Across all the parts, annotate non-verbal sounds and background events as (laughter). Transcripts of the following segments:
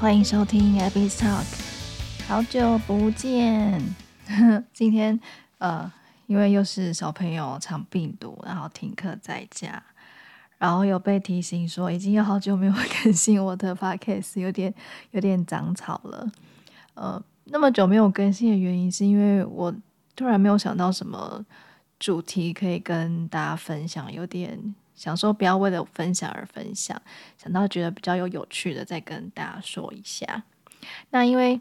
欢迎收听 Abby's Talk，好久不见。(laughs) 今天呃，因为又是小朋友肠病毒，然后停课在家，然后有被提醒说已经有好久没有更新我的 Podcast，有点有点长草了。呃，那么久没有更新的原因，是因为我突然没有想到什么主题可以跟大家分享，有点。想说不要为了分享而分享，想到觉得比较有有趣的，再跟大家说一下。那因为，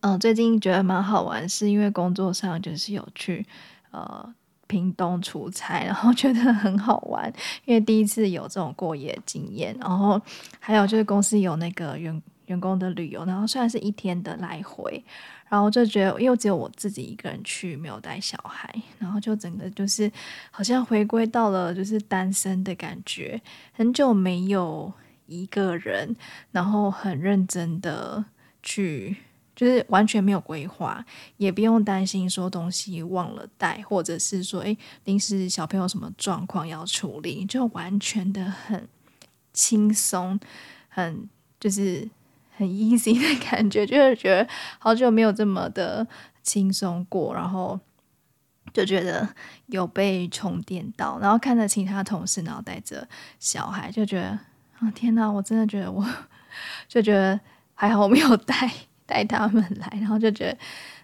嗯、最近觉得蛮好玩，是因为工作上就是有去呃屏东出差，然后觉得很好玩，因为第一次有这种过夜经验。然后还有就是公司有那个员员工的旅游，然后虽然是一天的来回。然后就觉得，因为只有我自己一个人去，没有带小孩，然后就整个就是好像回归到了就是单身的感觉，很久没有一个人，然后很认真的去，就是完全没有规划，也不用担心说东西忘了带，或者是说，诶，临时小朋友什么状况要处理，就完全的很轻松，很就是。很 easy 的感觉，就是觉得好久没有这么的轻松过，然后就觉得有被充电到，然后看着其他同事，然后带着小孩，就觉得啊、哦、天哪，我真的觉得我 (laughs) 就觉得还好我没有带带他们来，然后就觉得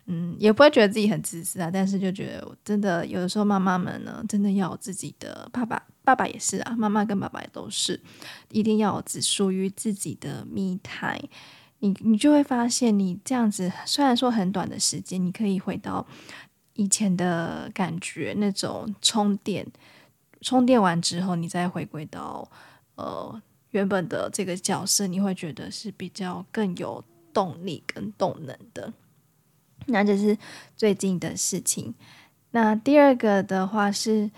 嗯，也不会觉得自己很自私啊，但是就觉得真的有的时候妈妈们呢，真的要有自己的爸爸。爸爸也是啊，妈妈跟爸爸也都是，一定要有只属于自己的 me time。你你就会发现，你这样子虽然说很短的时间，你可以回到以前的感觉，那种充电，充电完之后，你再回归到呃原本的这个角色，你会觉得是比较更有动力跟动能的。那这是最近的事情。那第二个的话是。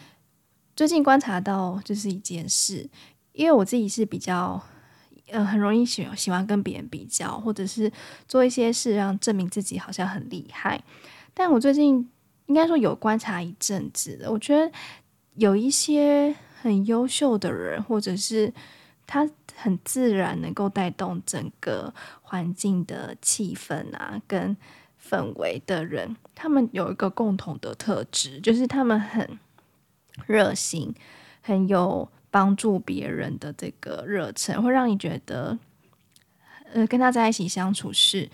最近观察到就是一件事，因为我自己是比较，呃，很容易喜喜欢跟别人比较，或者是做一些事让证明自己好像很厉害。但我最近应该说有观察一阵子的，我觉得有一些很优秀的人，或者是他很自然能够带动整个环境的气氛啊，跟氛围的人，他们有一个共同的特质，就是他们很。热心，很有帮助别人的这个热忱，会让你觉得，呃，跟他在一起相处是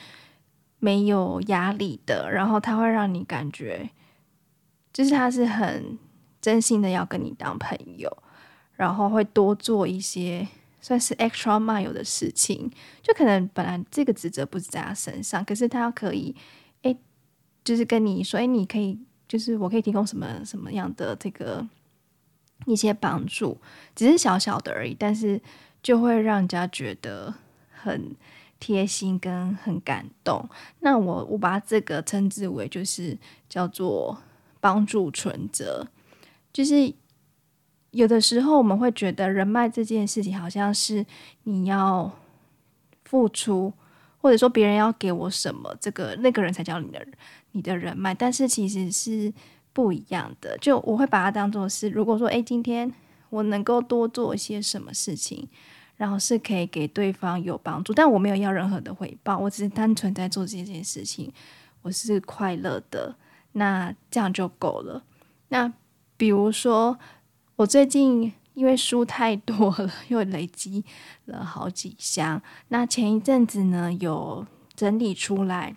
没有压力的。然后他会让你感觉，就是他是很真心的要跟你当朋友，然后会多做一些算是 extra mile 的事情。就可能本来这个职责不是在他身上，可是他可以，就是跟你说，诶，你可以。就是我可以提供什么什么样的这个一些帮助，只是小小的而已，但是就会让人家觉得很贴心跟很感动。那我我把这个称之为就是叫做帮助存折。就是有的时候我们会觉得人脉这件事情好像是你要付出，或者说别人要给我什么，这个那个人才叫你的人。你的人脉，但是其实是不一样的。就我会把它当做是，如果说，诶，今天我能够多做一些什么事情，然后是可以给对方有帮助，但我没有要任何的回报，我只是单纯在做这件事情，我是快乐的，那这样就够了。那比如说，我最近因为书太多了，又累积了好几箱，那前一阵子呢，有整理出来。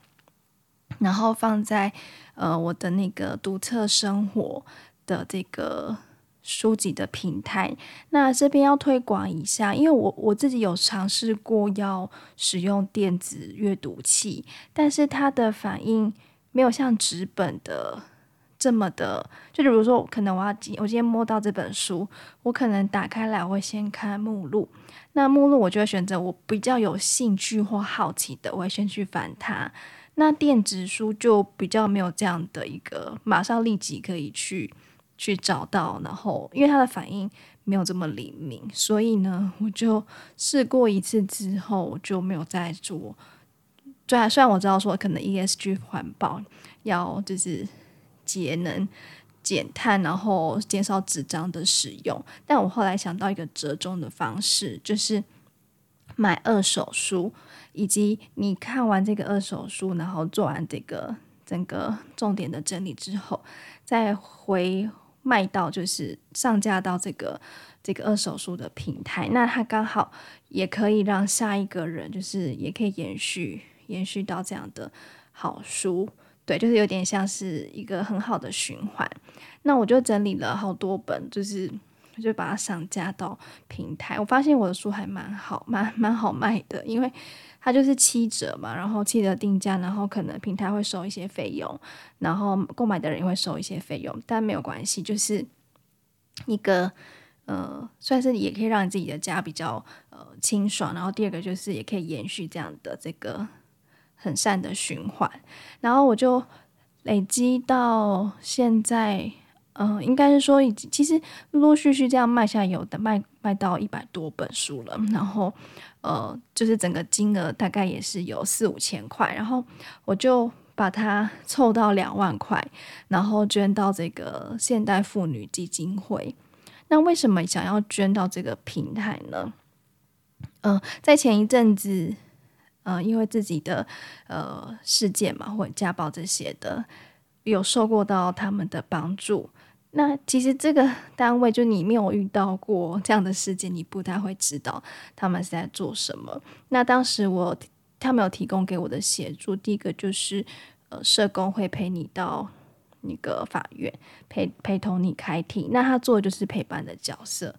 然后放在呃我的那个独特生活的这个书籍的平台。那这边要推广一下，因为我我自己有尝试过要使用电子阅读器，但是它的反应没有像纸本的这么的。就比如说，可能我要我今天摸到这本书，我可能打开来我会先看目录，那目录我就会选择我比较有兴趣或好奇的，我会先去翻它。那电子书就比较没有这样的一个马上立即可以去去找到，然后因为它的反应没有这么灵敏，所以呢，(laughs) 我就试过一次之后，我就没有再做。虽然虽然我知道说可能 ESG 环保要就是节能减碳，然后减少纸张的使用，但我后来想到一个折中的方式，就是买二手书，以及你看完这个二手书，然后做完这个整个重点的整理之后，再回卖到就是上架到这个这个二手书的平台，那它刚好也可以让下一个人就是也可以延续延续到这样的好书，对，就是有点像是一个很好的循环。那我就整理了好多本，就是。就把它上架到平台，我发现我的书还蛮好，蛮蛮好卖的，因为它就是七折嘛，然后七折定价，然后可能平台会收一些费用，然后购买的人也会收一些费用，但没有关系，就是一个呃，算是也可以让你自己的家比较呃清爽，然后第二个就是也可以延续这样的这个很善的循环，然后我就累积到现在。嗯、应该是说，已经其实陆陆续续这样卖下，有的卖卖到一百多本书了。然后，呃，就是整个金额大概也是有四五千块。然后我就把它 (laughs) 凑到两万块，然后捐到这个现代妇女基金会。那为什么想要捐到这个平台呢？嗯、在前一阵子，呃，因为自己的呃事件嘛，或者家暴这些的，有受过到他们的帮助。那其实这个单位，就你没有遇到过这样的事件，你不太会知道他们是在做什么。那当时我他们有提供给我的协助，第一个就是呃，社工会陪你到那个法院陪陪同你开庭，那他做的就是陪伴的角色，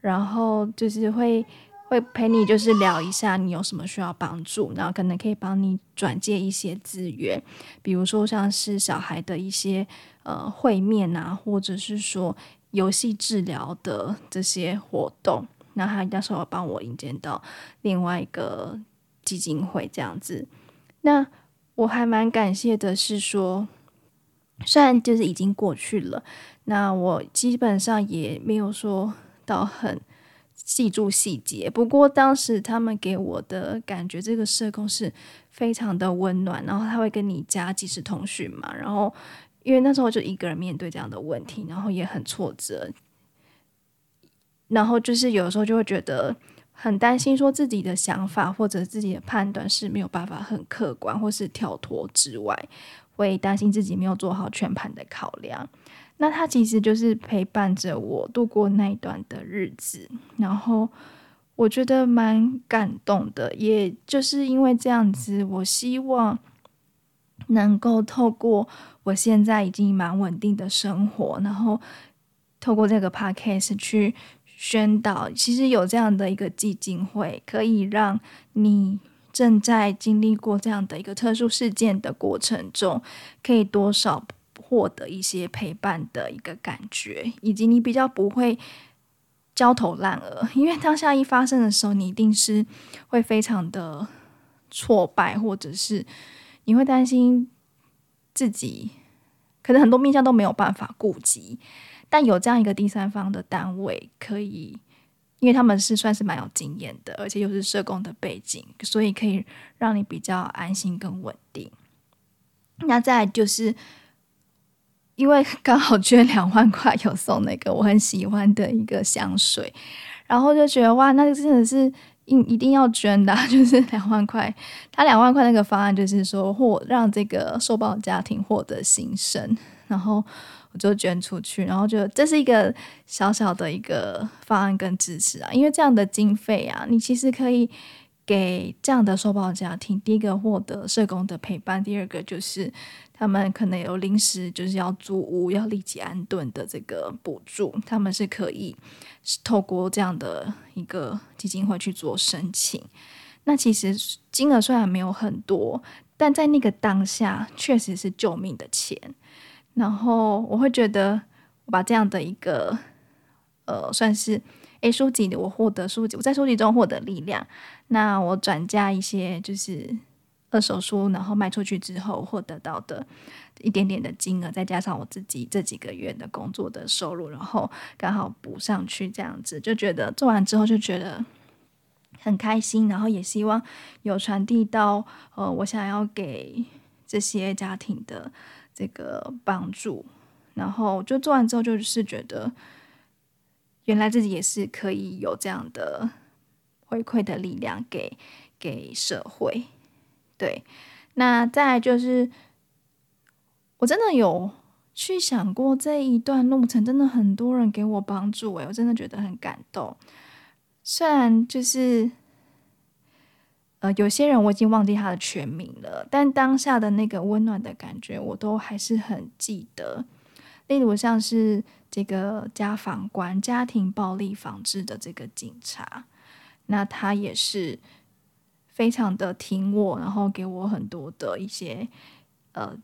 然后就是会。会陪你，就是聊一下你有什么需要帮助，然后可能可以帮你转介一些资源，比如说像是小孩的一些呃会面啊，或者是说游戏治疗的这些活动。那他那时候帮我引荐到另外一个基金会这样子。那我还蛮感谢的是说，虽然就是已经过去了，那我基本上也没有说到很。记住细节，不过当时他们给我的感觉，这个社工是非常的温暖，然后他会跟你加即时通讯嘛，然后因为那时候就一个人面对这样的问题，然后也很挫折，然后就是有时候就会觉得很担心，说自己的想法或者自己的判断是没有办法很客观，或是跳脱之外，会担心自己没有做好全盘的考量。那他其实就是陪伴着我度过那一段的日子，然后我觉得蛮感动的。也就是因为这样子，我希望能够透过我现在已经蛮稳定的生活，然后透过这个 podcast 去宣导，其实有这样的一个基金会，可以让你正在经历过这样的一个特殊事件的过程中，可以多少。获得一些陪伴的一个感觉，以及你比较不会焦头烂额，因为当下一发生的时候，你一定是会非常的挫败，或者是你会担心自己可能很多面向都没有办法顾及，但有这样一个第三方的单位可以，因为他们是算是蛮有经验的，而且又是社工的背景，所以可以让你比较安心跟稳定。那再就是。因为刚好捐两万块，有送那个我很喜欢的一个香水，然后就觉得哇，那个真的是一一定要捐的，(laughs) 就是两万块。他两万块那个方案就是说，或让这个受暴家庭获得新生，然后我就捐出去，然后就这是一个小小的一个方案跟支持啊，因为这样的经费啊，你其实可以。给这样的受暴家庭，第一个获得社工的陪伴，第二个就是他们可能有临时就是要租屋、要立即安顿的这个补助，他们是可以透过这样的一个基金会去做申请。那其实金额虽然没有很多，但在那个当下确实是救命的钱。然后我会觉得，我把这样的一个呃，算是。诶，书籍我获得书籍，我在书籍中获得力量。那我转嫁一些就是二手书，然后卖出去之后获得到的一点点的金额，再加上我自己这几个月的工作的收入，然后刚好补上去，这样子就觉得做完之后就觉得很开心，然后也希望有传递到呃我想要给这些家庭的这个帮助，然后就做完之后就是觉得。原来自己也是可以有这样的，回馈的力量给给社会。对，那再就是，我真的有去想过这一段路程，真的很多人给我帮助，诶，我真的觉得很感动。虽然就是，呃，有些人我已经忘记他的全名了，但当下的那个温暖的感觉，我都还是很记得。例如像是这个家访官、家庭暴力防治的这个警察，那他也是非常的挺我，然后给我很多的一些呃，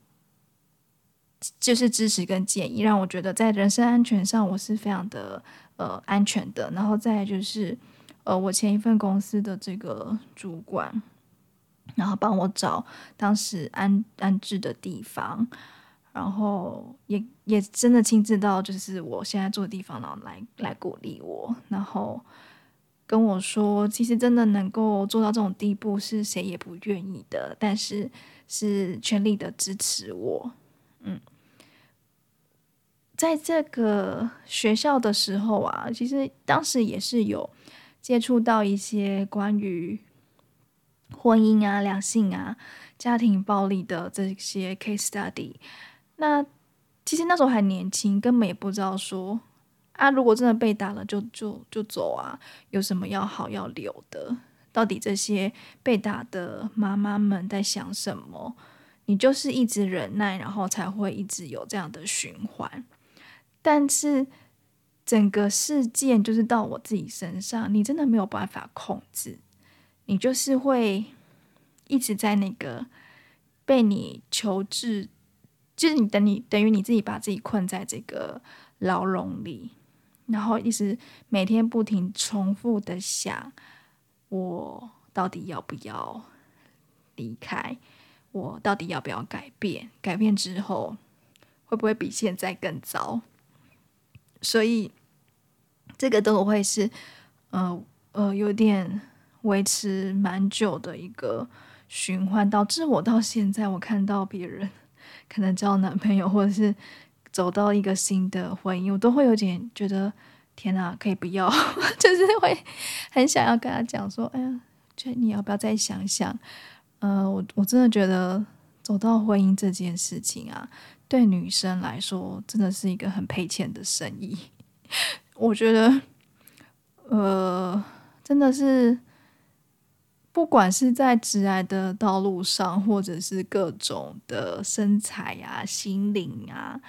就是支持跟建议，让我觉得在人身安全上我是非常的。呃，安全的，然后再就是，呃，我前一份公司的这个主管，然后帮我找当时安安置的地方，然后也也真的亲自到就是我现在住的地方，然后来来鼓励我，然后跟我说，其实真的能够做到这种地步，是谁也不愿意的，但是是全力的支持我，嗯。在这个学校的时候啊，其实当时也是有接触到一些关于婚姻啊、两性啊、家庭暴力的这些 case study。那其实那时候还年轻，根本也不知道说啊，如果真的被打了就，就就走啊，有什么要好要留的？到底这些被打的妈妈们在想什么？你就是一直忍耐，然后才会一直有这样的循环。但是整个事件就是到我自己身上，你真的没有办法控制，你就是会一直在那个被你求治，就是你等你等于你自己把自己困在这个牢笼里，然后一直每天不停重复的想，我到底要不要离开？我到底要不要改变？改变之后会不会比现在更糟？所以，这个都会是，呃呃，有点维持蛮久的一个循环，导致我到现在，我看到别人 (laughs) 可能交男朋友，或者是走到一个新的婚姻，我都会有点觉得，天哪，可以不要，(laughs) 就是会很想要跟他讲说，哎呀，这你要不要再想想？呃，我我真的觉得走到婚姻这件事情啊。对女生来说，真的是一个很赔钱的生意。(laughs) 我觉得，呃，真的是，不管是在职涯的道路上，或者是各种的身材啊、心灵啊，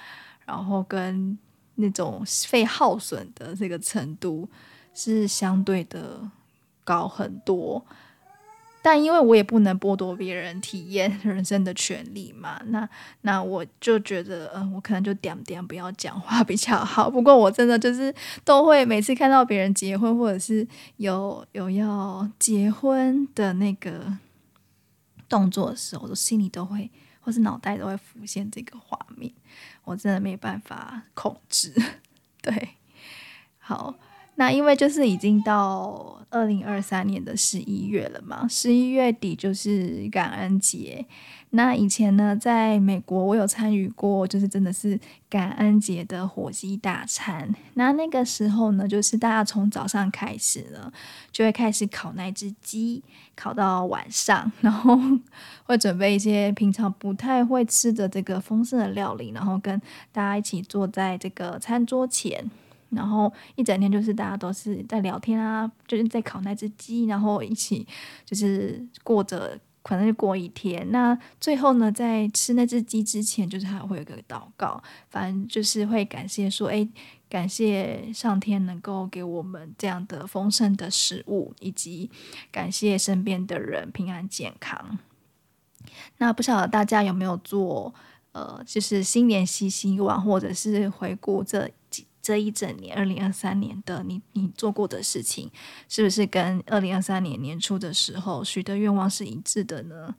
然后跟那种肺耗损的这个程度，是相对的高很多。但因为我也不能剥夺别人体验人生的权利嘛，那那我就觉得，嗯、我可能就点点不要讲话比较好。不过我真的就是都会每次看到别人结婚，或者是有有要结婚的那个动作的时候，我心里都会，或是脑袋都会浮现这个画面，我真的没办法控制。(laughs) 对，好。那因为就是已经到二零二三年的十一月了嘛，十一月底就是感恩节。那以前呢，在美国我有参与过，就是真的是感恩节的火鸡大餐。那那个时候呢，就是大家从早上开始呢，就会开始烤那只鸡，烤到晚上，然后 (laughs) 会准备一些平常不太会吃的这个丰盛的料理，然后跟大家一起坐在这个餐桌前。然后一整天就是大家都是在聊天啊，就是在烤那只鸡，然后一起就是过着，可能就过一天。那最后呢，在吃那只鸡之前，就是还会有个祷告，反正就是会感谢说，哎，感谢上天能够给我们这样的丰盛的食物，以及感谢身边的人平安健康。那不晓得大家有没有做，呃，就是新年新希望，或者是回顾这。这一整年，二零二三年的你，你做过的事情，是不是跟二零二三年年初的时候许的愿望是一致的呢？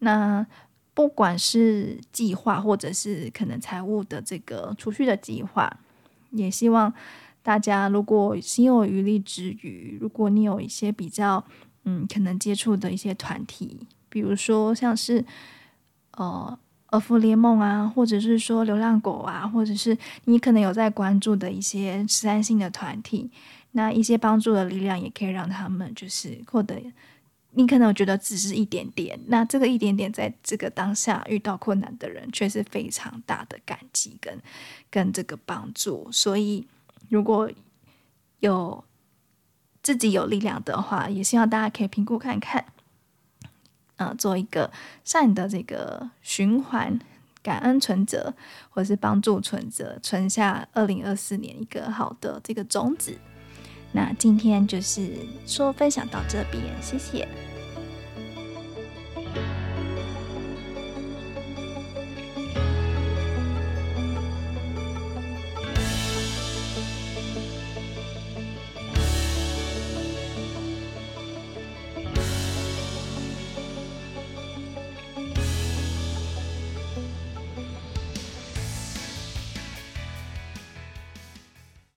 那不管是计划，或者是可能财务的这个储蓄的计划，也希望大家如果心有余力之余，如果你有一些比较嗯可能接触的一些团体，比如说像是呃。儿福联盟啊，或者是说流浪狗啊，或者是你可能有在关注的一些慈善性的团体，那一些帮助的力量也可以让他们就是获得。你可能觉得只是一点点，那这个一点点在这个当下遇到困难的人却是非常大的感激跟跟这个帮助。所以如果有自己有力量的话，也希望大家可以评估看看，呃，做一个善的这个循环，感恩存折或是帮助存折，存下二零二四年一个好的这个种子。那今天就是说分享到这边，谢谢。